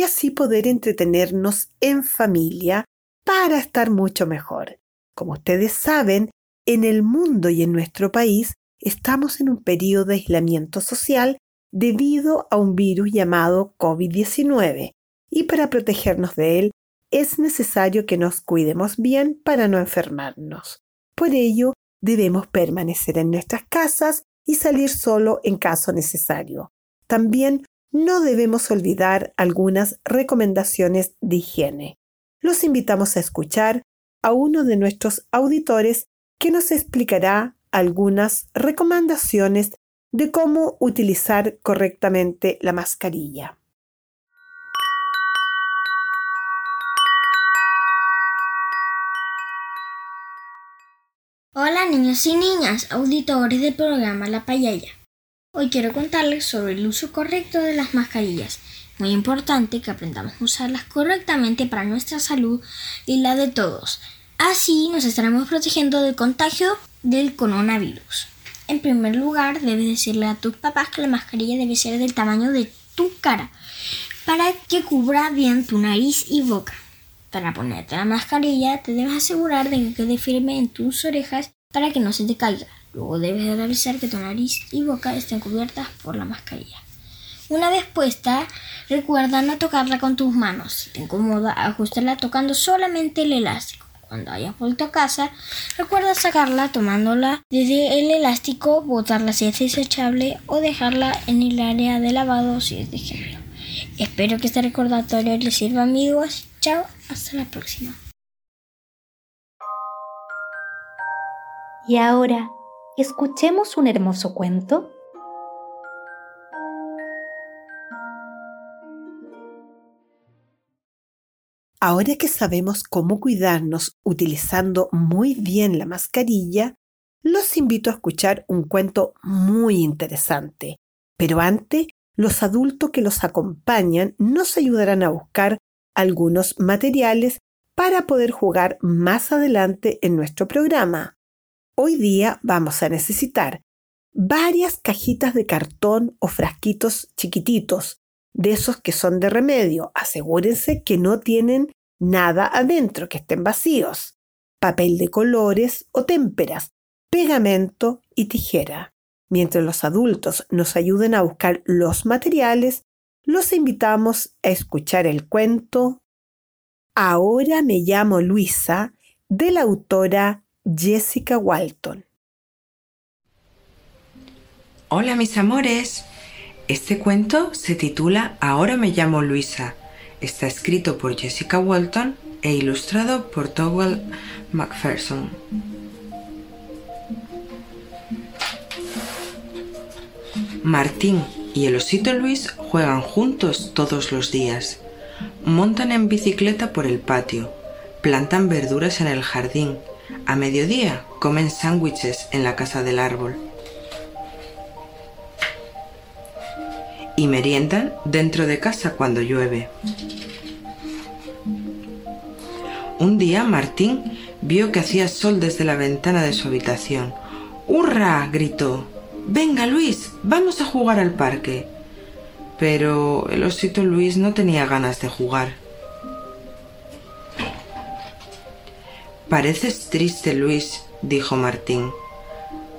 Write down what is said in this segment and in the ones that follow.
y así poder entretenernos en familia para estar mucho mejor. Como ustedes saben, en el mundo y en nuestro país estamos en un periodo de aislamiento social debido a un virus llamado COVID-19 y para protegernos de él es necesario que nos cuidemos bien para no enfermarnos. Por ello, debemos permanecer en nuestras casas y salir solo en caso necesario. También no debemos olvidar algunas recomendaciones de higiene. Los invitamos a escuchar a uno de nuestros auditores que nos explicará algunas recomendaciones de cómo utilizar correctamente la mascarilla. Hola niños y niñas, auditores del programa La Payaya. Hoy quiero contarles sobre el uso correcto de las mascarillas. Muy importante que aprendamos a usarlas correctamente para nuestra salud y la de todos. Así nos estaremos protegiendo del contagio del coronavirus. En primer lugar, debes decirle a tus papás que la mascarilla debe ser del tamaño de tu cara para que cubra bien tu nariz y boca. Para ponerte la mascarilla, te debes asegurar de que quede firme en tus orejas para que no se te caiga. Luego debes revisar que tu nariz y boca estén cubiertas por la mascarilla. Una vez puesta, recuerda no tocarla con tus manos. Si te incomoda, ajustala tocando solamente el elástico. Cuando hayas vuelto a casa, recuerda sacarla tomándola desde el elástico, botarla si es desechable o dejarla en el área de lavado si es de género. Espero que este recordatorio les sirva amigos. Chao, hasta la próxima. Y ahora escuchemos un hermoso cuento. Ahora que sabemos cómo cuidarnos utilizando muy bien la mascarilla, los invito a escuchar un cuento muy interesante. Pero antes, los adultos que los acompañan nos ayudarán a buscar algunos materiales para poder jugar más adelante en nuestro programa. Hoy día vamos a necesitar varias cajitas de cartón o frasquitos chiquititos, de esos que son de remedio. Asegúrense que no tienen nada adentro, que estén vacíos. Papel de colores o témperas, pegamento y tijera. Mientras los adultos nos ayuden a buscar los materiales, los invitamos a escuchar el cuento Ahora me llamo Luisa de la autora Jessica Walton. Hola mis amores. Este cuento se titula Ahora me llamo Luisa. Está escrito por Jessica Walton e ilustrado por Towell McPherson. Martín y el osito Luis juegan juntos todos los días. Montan en bicicleta por el patio, plantan verduras en el jardín a mediodía comen sándwiches en la casa del árbol. Y meriendan dentro de casa cuando llueve. Un día Martín vio que hacía sol desde la ventana de su habitación. ¡Hurra! gritó. Venga, Luis, vamos a jugar al parque. Pero el osito Luis no tenía ganas de jugar. Pareces triste, Luis, dijo Martín.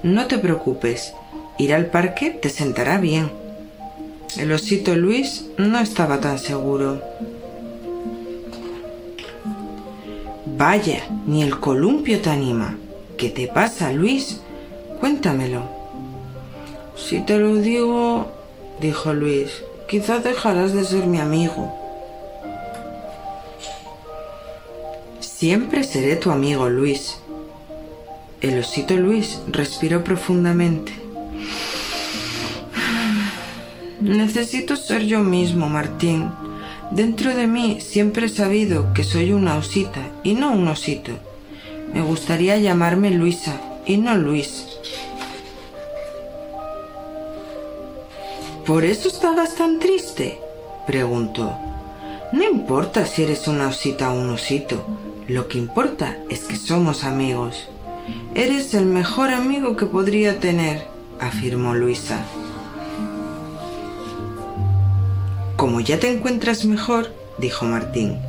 No te preocupes, ir al parque te sentará bien. El osito Luis no estaba tan seguro. Vaya, ni el columpio te anima. ¿Qué te pasa, Luis? Cuéntamelo. Si te lo digo, dijo Luis, quizás dejarás de ser mi amigo. Siempre seré tu amigo, Luis. El osito Luis respiró profundamente. Necesito ser yo mismo, Martín. Dentro de mí siempre he sabido que soy una osita y no un osito. Me gustaría llamarme Luisa y no Luis. ¿Por eso estabas tan triste? preguntó. No importa si eres una osita o un osito. Lo que importa es que somos amigos. Eres el mejor amigo que podría tener, afirmó Luisa. Como ya te encuentras mejor, dijo Martín,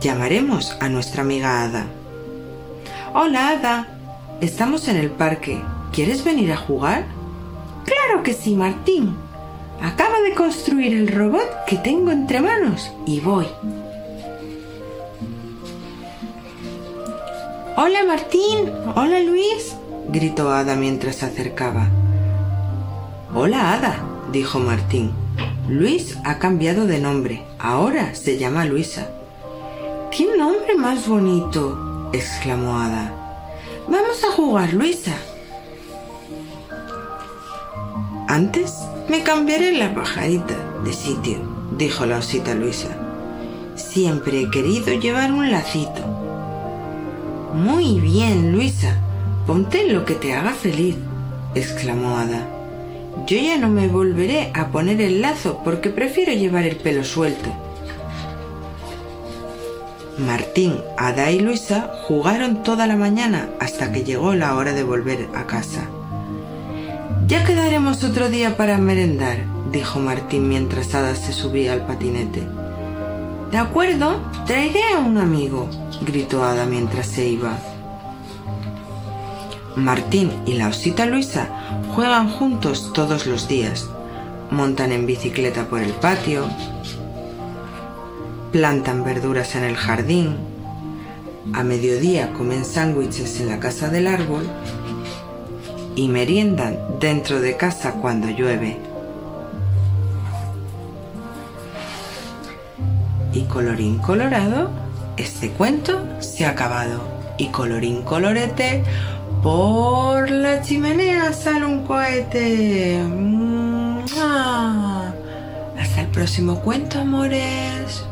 llamaremos a nuestra amiga Ada. Hola, Ada. Estamos en el parque. ¿Quieres venir a jugar? Claro que sí, Martín. Acaba de construir el robot que tengo entre manos y voy. Hola Martín, hola Luis, gritó Ada mientras se acercaba. Hola Ada, dijo Martín. Luis ha cambiado de nombre, ahora se llama Luisa. ¡Qué nombre más bonito! exclamó Ada. Vamos a jugar, Luisa. Antes me cambiaré la pajarita de sitio, dijo la osita Luisa. Siempre he querido llevar un lacito. Muy bien, Luisa. Ponte lo que te haga feliz, exclamó Ada. Yo ya no me volveré a poner el lazo porque prefiero llevar el pelo suelto. Martín, Ada y Luisa jugaron toda la mañana hasta que llegó la hora de volver a casa. Ya quedaremos otro día para merendar, dijo Martín mientras Ada se subía al patinete. De acuerdo, traeré a un amigo, gritó Ada mientras se iba. Martín y la osita Luisa juegan juntos todos los días. Montan en bicicleta por el patio, plantan verduras en el jardín, a mediodía comen sándwiches en la casa del árbol y meriendan dentro de casa cuando llueve. Y colorín colorado, este cuento se ha acabado. Y colorín colorete, por la chimenea sale un cohete. Hasta el próximo cuento, amores.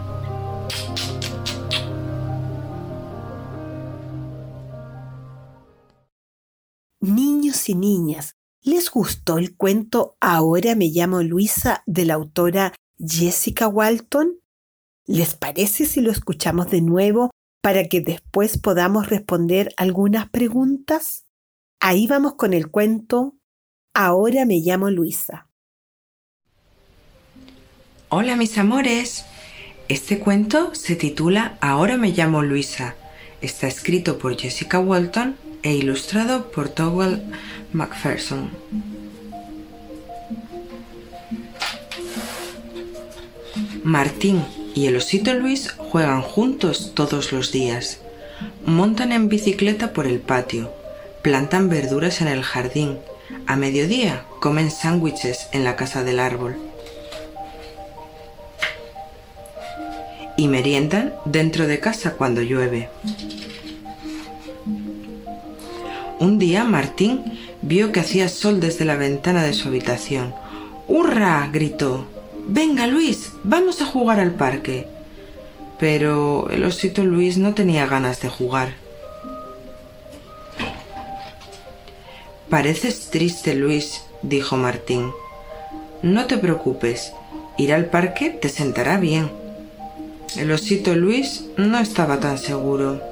Niños y niñas, ¿les gustó el cuento Ahora me llamo Luisa de la autora Jessica Walton? ¿Les parece si lo escuchamos de nuevo para que después podamos responder algunas preguntas? Ahí vamos con el cuento Ahora me llamo Luisa. Hola mis amores. Este cuento se titula Ahora me llamo Luisa. Está escrito por Jessica Walton e ilustrado por Towell McPherson. Martín y el osito Luis juegan juntos todos los días. Montan en bicicleta por el patio, plantan verduras en el jardín, a mediodía comen sándwiches en la casa del árbol. Y meriendan dentro de casa cuando llueve. Un día Martín vio que hacía sol desde la ventana de su habitación. ¡Hurra! gritó. Venga, Luis, vamos a jugar al parque. Pero el osito Luis no tenía ganas de jugar. Pareces triste, Luis, dijo Martín. No te preocupes, ir al parque te sentará bien. El osito Luis no estaba tan seguro.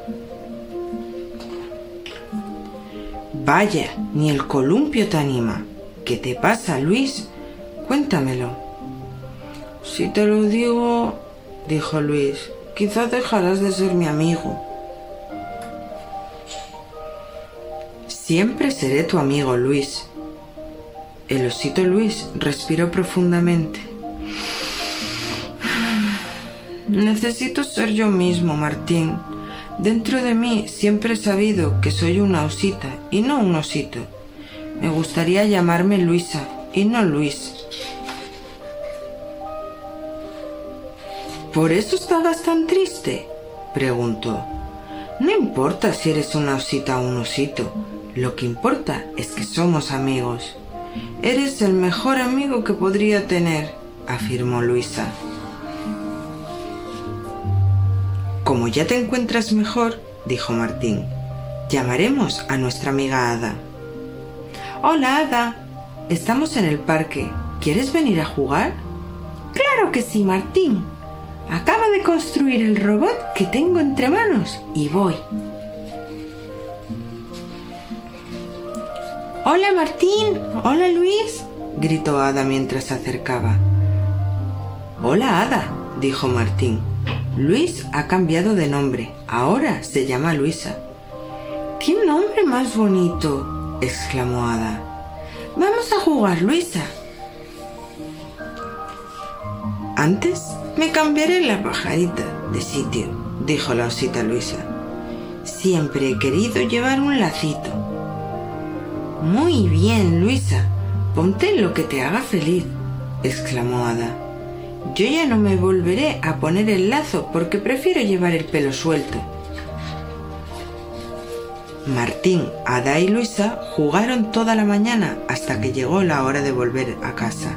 Vaya, ni el columpio te anima. ¿Qué te pasa, Luis? Cuéntamelo. Si te lo digo, dijo Luis, quizás dejarás de ser mi amigo. Siempre seré tu amigo, Luis. El osito Luis respiró profundamente. Necesito ser yo mismo, Martín. Dentro de mí siempre he sabido que soy una osita y no un osito. Me gustaría llamarme Luisa y no Luis. ¿Por eso estabas tan triste? preguntó. No importa si eres una osita o un osito. Lo que importa es que somos amigos. Eres el mejor amigo que podría tener, afirmó Luisa. Como ya te encuentras mejor, dijo Martín, llamaremos a nuestra amiga Ada. Hola, Ada. Estamos en el parque. ¿Quieres venir a jugar? Claro que sí, Martín. Acaba de construir el robot que tengo entre manos y voy. Hola Martín, hola Luis, gritó Ada mientras se acercaba. Hola Ada, dijo Martín. Luis ha cambiado de nombre, ahora se llama Luisa. ¡Qué nombre más bonito! exclamó Ada. Vamos a jugar, Luisa. Antes me cambiaré la pajarita de sitio, dijo la osita Luisa. Siempre he querido llevar un lacito. Muy bien, Luisa. Ponte lo que te haga feliz, exclamó Ada. Yo ya no me volveré a poner el lazo porque prefiero llevar el pelo suelto. Martín, Ada y Luisa jugaron toda la mañana hasta que llegó la hora de volver a casa.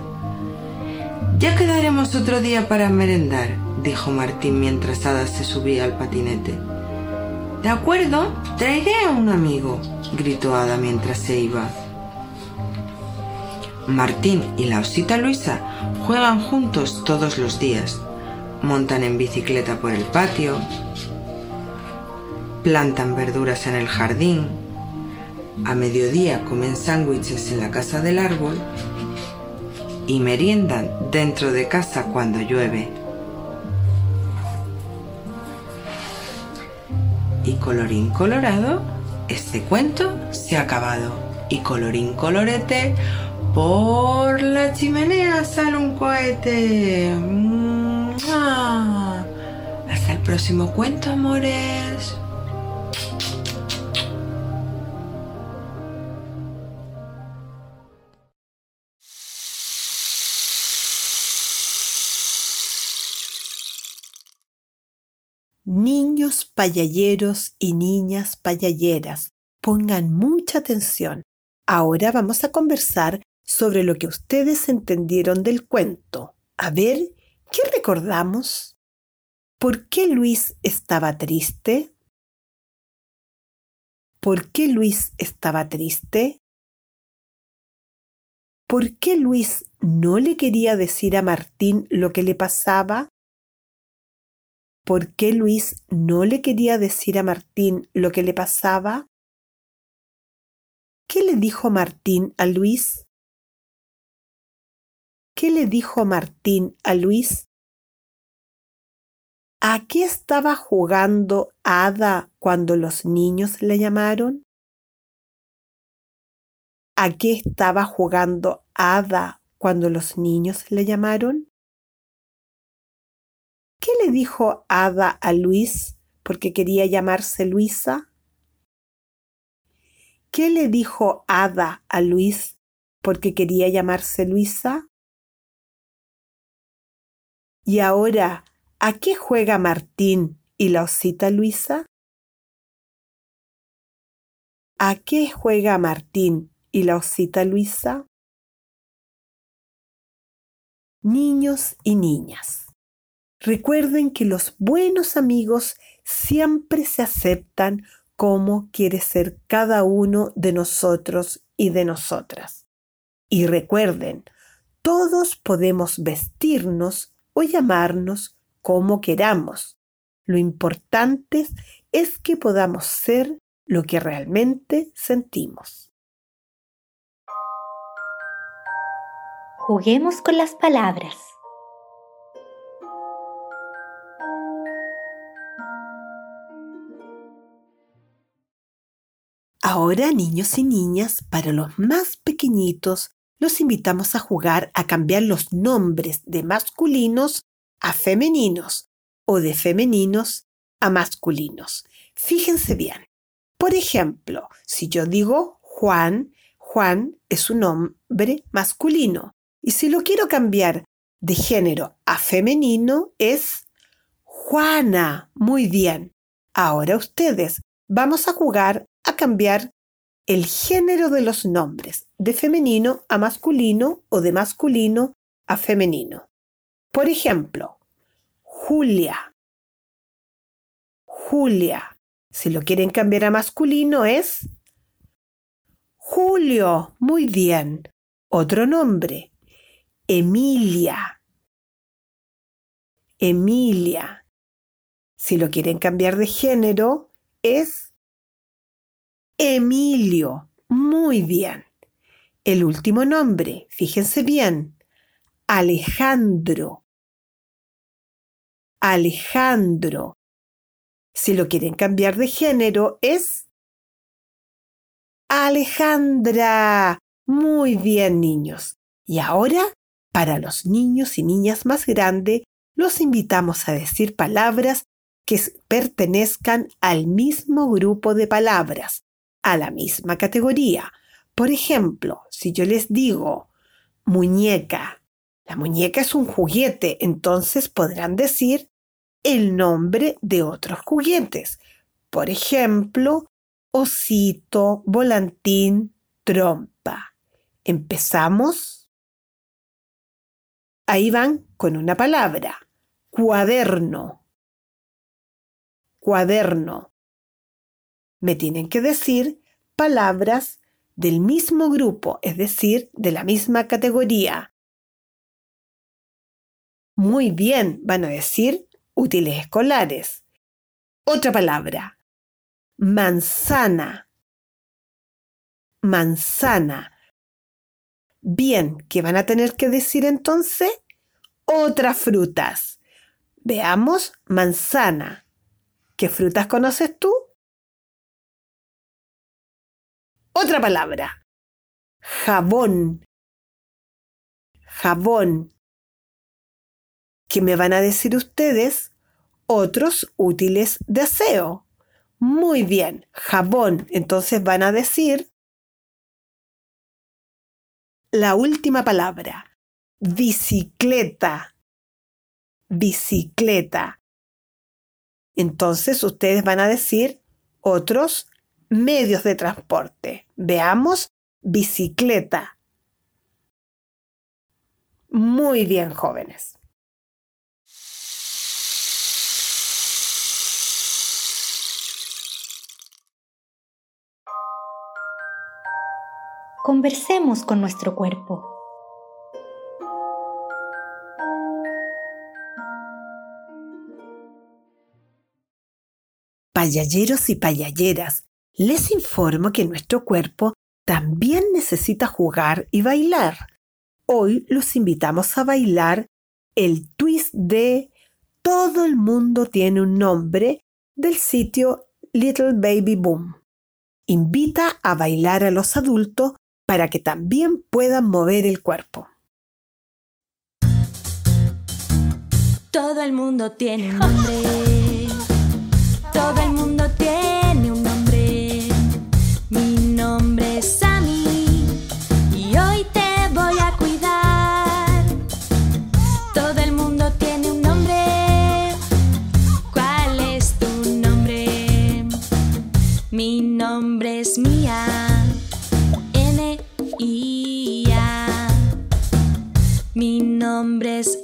Ya quedaremos otro día para merendar, dijo Martín mientras Ada se subía al patinete. De acuerdo, traeré a un amigo, gritó Ada mientras se iba. Martín y la osita Luisa juegan juntos todos los días. Montan en bicicleta por el patio, plantan verduras en el jardín, a mediodía comen sándwiches en la casa del árbol y meriendan dentro de casa cuando llueve. Y colorín colorado, este cuento se ha acabado. Y colorín colorete, por la chimenea sale un cohete. Hasta el próximo cuento, amores. Niños payalleros y niñas payalleras, pongan mucha atención. Ahora vamos a conversar sobre lo que ustedes entendieron del cuento. A ver, ¿qué recordamos? ¿Por qué Luis estaba triste? ¿Por qué Luis estaba triste? ¿Por qué Luis no le quería decir a Martín lo que le pasaba? ¿Por qué Luis no le quería decir a Martín lo que le pasaba? ¿Qué le dijo Martín a Luis? ¿Qué le dijo Martín a Luis? ¿A qué estaba jugando Ada cuando los niños le llamaron? ¿A qué estaba jugando Ada cuando los niños le llamaron? ¿Qué le dijo Ada a Luis porque quería llamarse Luisa? ¿Qué le dijo Ada a Luis porque quería llamarse Luisa? Y ahora, ¿a qué juega Martín y la osita Luisa? ¿A qué juega Martín y la osita Luisa? Niños y niñas. Recuerden que los buenos amigos siempre se aceptan como quiere ser cada uno de nosotros y de nosotras. Y recuerden, todos podemos vestirnos o llamarnos como queramos. Lo importante es que podamos ser lo que realmente sentimos. Juguemos con las palabras. Ahora, niños y niñas, para los más pequeñitos, los invitamos a jugar a cambiar los nombres de masculinos a femeninos o de femeninos a masculinos. Fíjense bien. Por ejemplo, si yo digo Juan, Juan es un nombre masculino. Y si lo quiero cambiar de género a femenino, es Juana. Muy bien. Ahora ustedes vamos a jugar a cambiar el género de los nombres, de femenino a masculino o de masculino a femenino. Por ejemplo, Julia. Julia. Si lo quieren cambiar a masculino es Julio. Muy bien. Otro nombre. Emilia. Emilia. Si lo quieren cambiar de género es Emilio. Muy bien. El último nombre, fíjense bien. Alejandro. Alejandro. Si lo quieren cambiar de género, es Alejandra. Muy bien, niños. Y ahora, para los niños y niñas más grandes, los invitamos a decir palabras que pertenezcan al mismo grupo de palabras a la misma categoría. Por ejemplo, si yo les digo muñeca, la muñeca es un juguete, entonces podrán decir el nombre de otros juguetes. Por ejemplo, osito, volantín, trompa. ¿Empezamos? Ahí van con una palabra. Cuaderno. Cuaderno me tienen que decir palabras del mismo grupo, es decir, de la misma categoría. Muy bien, van a decir útiles escolares. Otra palabra. Manzana. Manzana. Bien, ¿qué van a tener que decir entonces? Otras frutas. Veamos, manzana. ¿Qué frutas conoces tú? Otra palabra. Jabón. Jabón. ¿Qué me van a decir ustedes? Otros útiles de aseo. Muy bien, jabón. Entonces van a decir la última palabra. Bicicleta. Bicicleta. Entonces ustedes van a decir otros medios de transporte. Veamos bicicleta. Muy bien, jóvenes. Conversemos con nuestro cuerpo. Payalleros y payalleras, les informo que nuestro cuerpo también necesita jugar y bailar. Hoy los invitamos a bailar el twist de Todo el mundo tiene un nombre del sitio Little Baby Boom. Invita a bailar a los adultos para que también puedan mover el cuerpo. Todo el mundo tiene un nombre. Nombre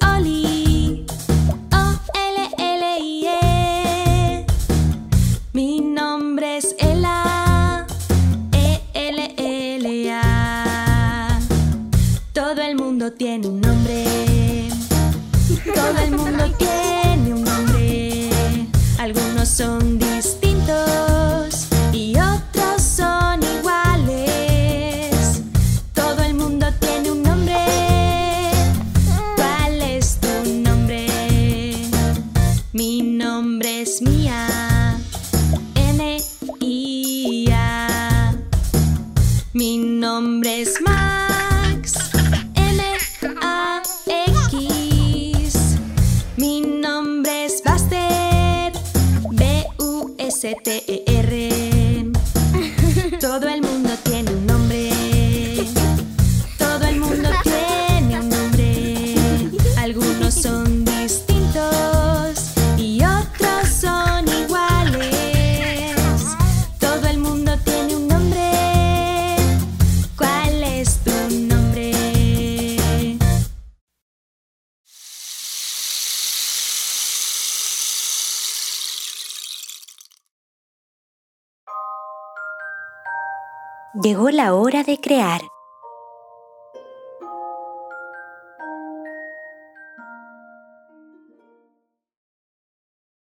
Llegó la hora de crear.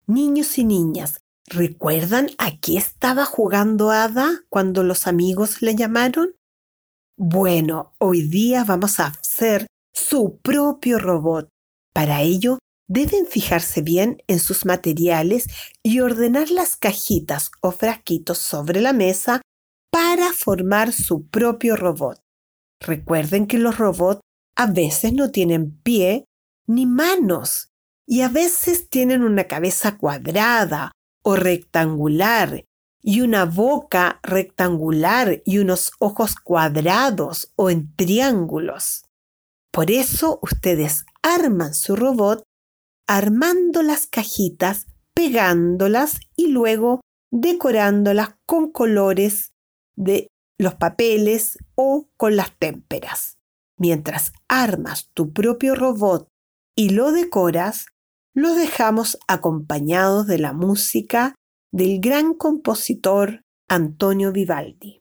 Niños y niñas, ¿recuerdan a qué estaba jugando Ada cuando los amigos le llamaron? Bueno, hoy día vamos a hacer su propio robot. Para ello, deben fijarse bien en sus materiales y ordenar las cajitas o frasquitos sobre la mesa para formar su propio robot. Recuerden que los robots a veces no tienen pie ni manos y a veces tienen una cabeza cuadrada o rectangular y una boca rectangular y unos ojos cuadrados o en triángulos. Por eso ustedes arman su robot armando las cajitas, pegándolas y luego decorándolas con colores de los papeles o con las témperas. Mientras armas tu propio robot y lo decoras, los dejamos acompañados de la música del gran compositor Antonio Vivaldi.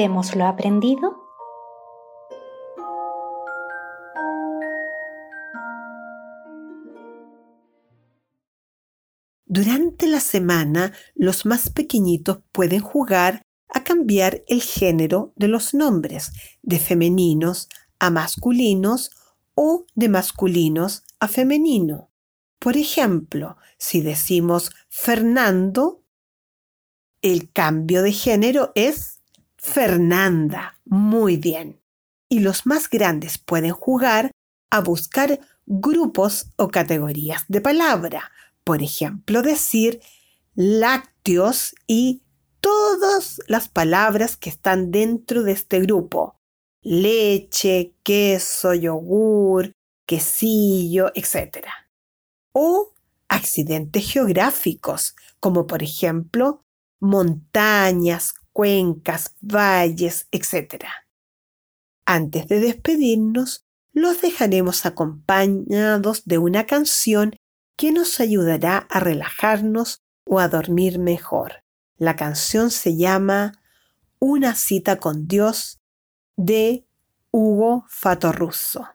Recordemos lo aprendido. Durante la semana, los más pequeñitos pueden jugar a cambiar el género de los nombres de femeninos a masculinos o de masculinos a femenino. Por ejemplo, si decimos Fernando, el cambio de género es Fernanda. Muy bien. Y los más grandes pueden jugar a buscar grupos o categorías de palabra. Por ejemplo, decir lácteos y todas las palabras que están dentro de este grupo. Leche, queso, yogur, quesillo, etc. O accidentes geográficos, como por ejemplo montañas, cuencas, valles, etc. Antes de despedirnos, los dejaremos acompañados de una canción que nos ayudará a relajarnos o a dormir mejor. La canción se llama Una cita con Dios de Hugo Fatorrusso.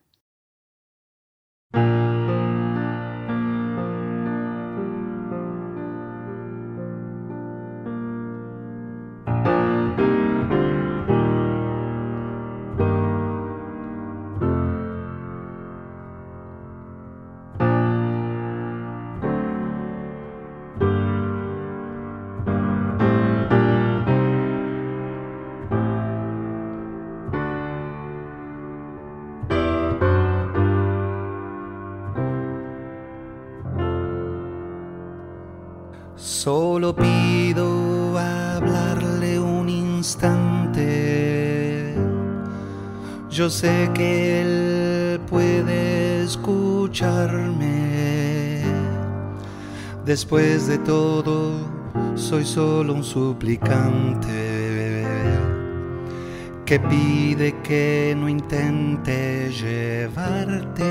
Solo pido hablarle un instante. Yo sé que él puede escucharme. Después de todo, soy solo un suplicante que pide que no intente llevarte.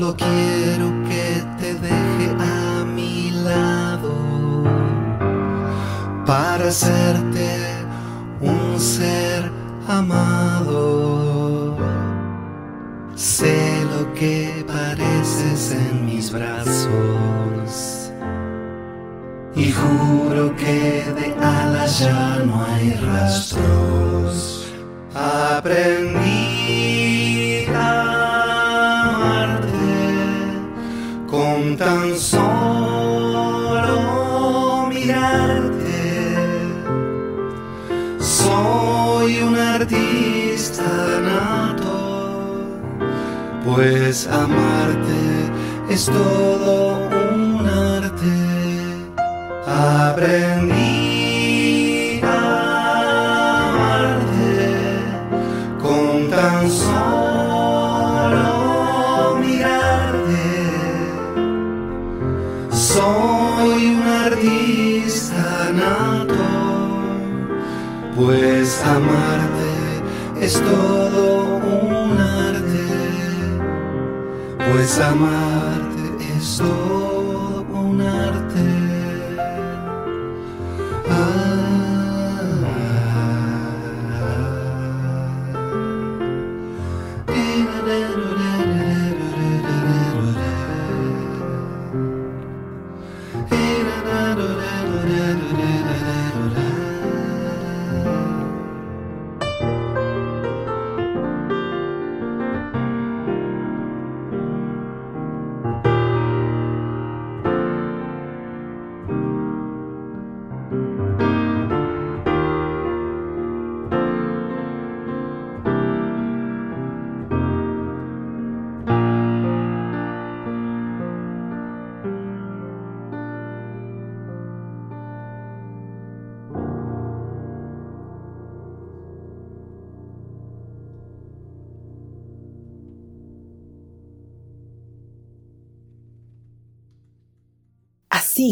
Solo quiero que te deje a mi lado para hacerte un ser amado. Sé lo que pareces en mis brazos Soy un artista nato, pues amarte es todo un arte. Aprendí es todo un arte, pues amarte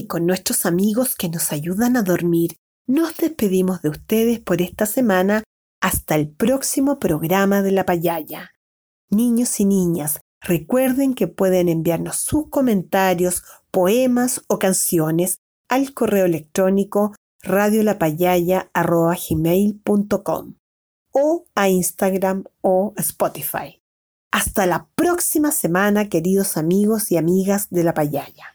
con nuestros amigos que nos ayudan a dormir, nos despedimos de ustedes por esta semana hasta el próximo programa de la payaya. Niños y niñas, recuerden que pueden enviarnos sus comentarios, poemas o canciones al correo electrónico radiolapayaya.com o a Instagram o Spotify. Hasta la próxima semana, queridos amigos y amigas de la payaya.